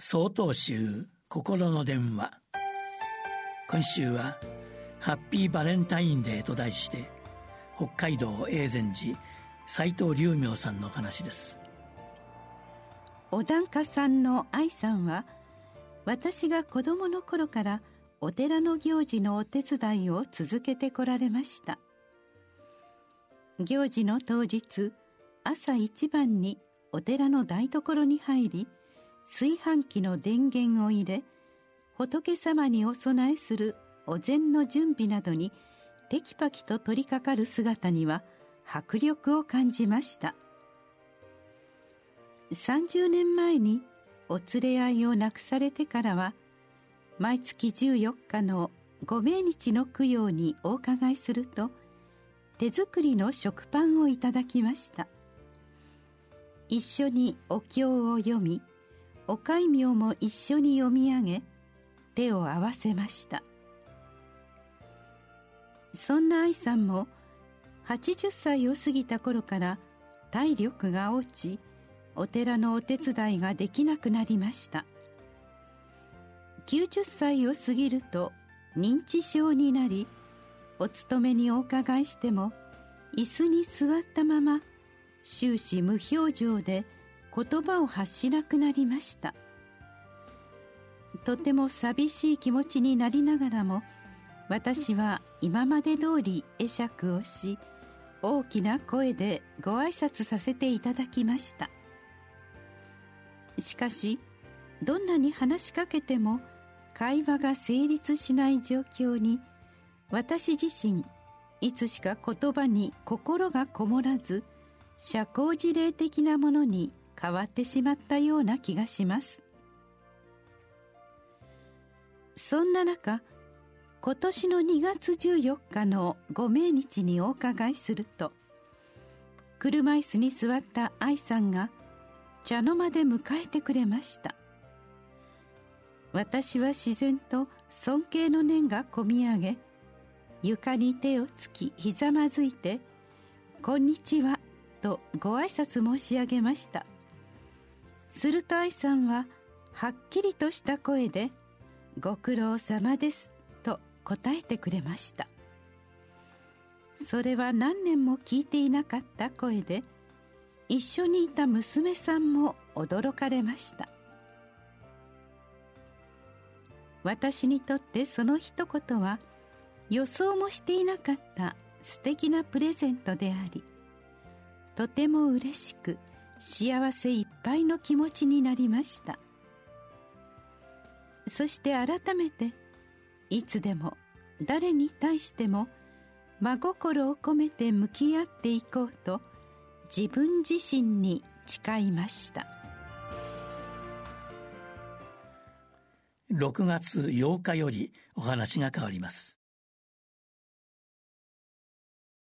総統集心の電話。今週は「ハッピーバレンタインデー」と題して北海道永禅寺斎藤龍明さんの話です。お檀家さんの愛さんは私が子供の頃からお寺の行事のお手伝いを続けてこられました。行事の当日朝一番にお寺の台所に入り炊飯器の電源を入れ仏様にお供えするお膳の準備などにテキパキと取り掛かる姿には迫力を感じました。30年前にお連れ合いをなくされてからは毎月14日のご命日の供養にお伺いすると手作りの食パンをいただきました。一緒にお経を読みお戒名も一緒に読み上げ手を合わせました。そんな愛さんも80歳を過ぎた頃から体力が落ちお寺のお手伝いができなくなりました。90歳を過ぎると認知症になりお勤めにお伺いしても椅子に座ったまま終始無表情で言葉を発しなくなりました。とても寂しい気持ちになりながらも私は今まで通り会釈をし大きな声でご挨拶させていただきました。しかしどんなに話しかけても会話が成立しない状況に私自身いつしか言葉に心がこもらず社交辞令的なものに変わってしまったような気がします。そんな中今年の2月14日のご命日にお伺いすると車椅子に座った愛さんが茶の間で迎えてくれました。私は自然と尊敬の念がこみ上げ床に手をつきひざまずいて「こんにちは」とご挨拶申し上げました。すると愛さんははっきりとした声で「ご苦労様です」と答えてくれました。それは何年も聞いていなかった声で一緒にいた娘さんも驚かれました。私にとってその一言は予想もしていなかった素敵なプレゼントでありとても嬉しく幸せいっぱいの気持ちになりました。そして改めていつでも誰に対しても真心を込めて向き合っていこうと自分自身に誓いました。6月8日よりお話が変わります。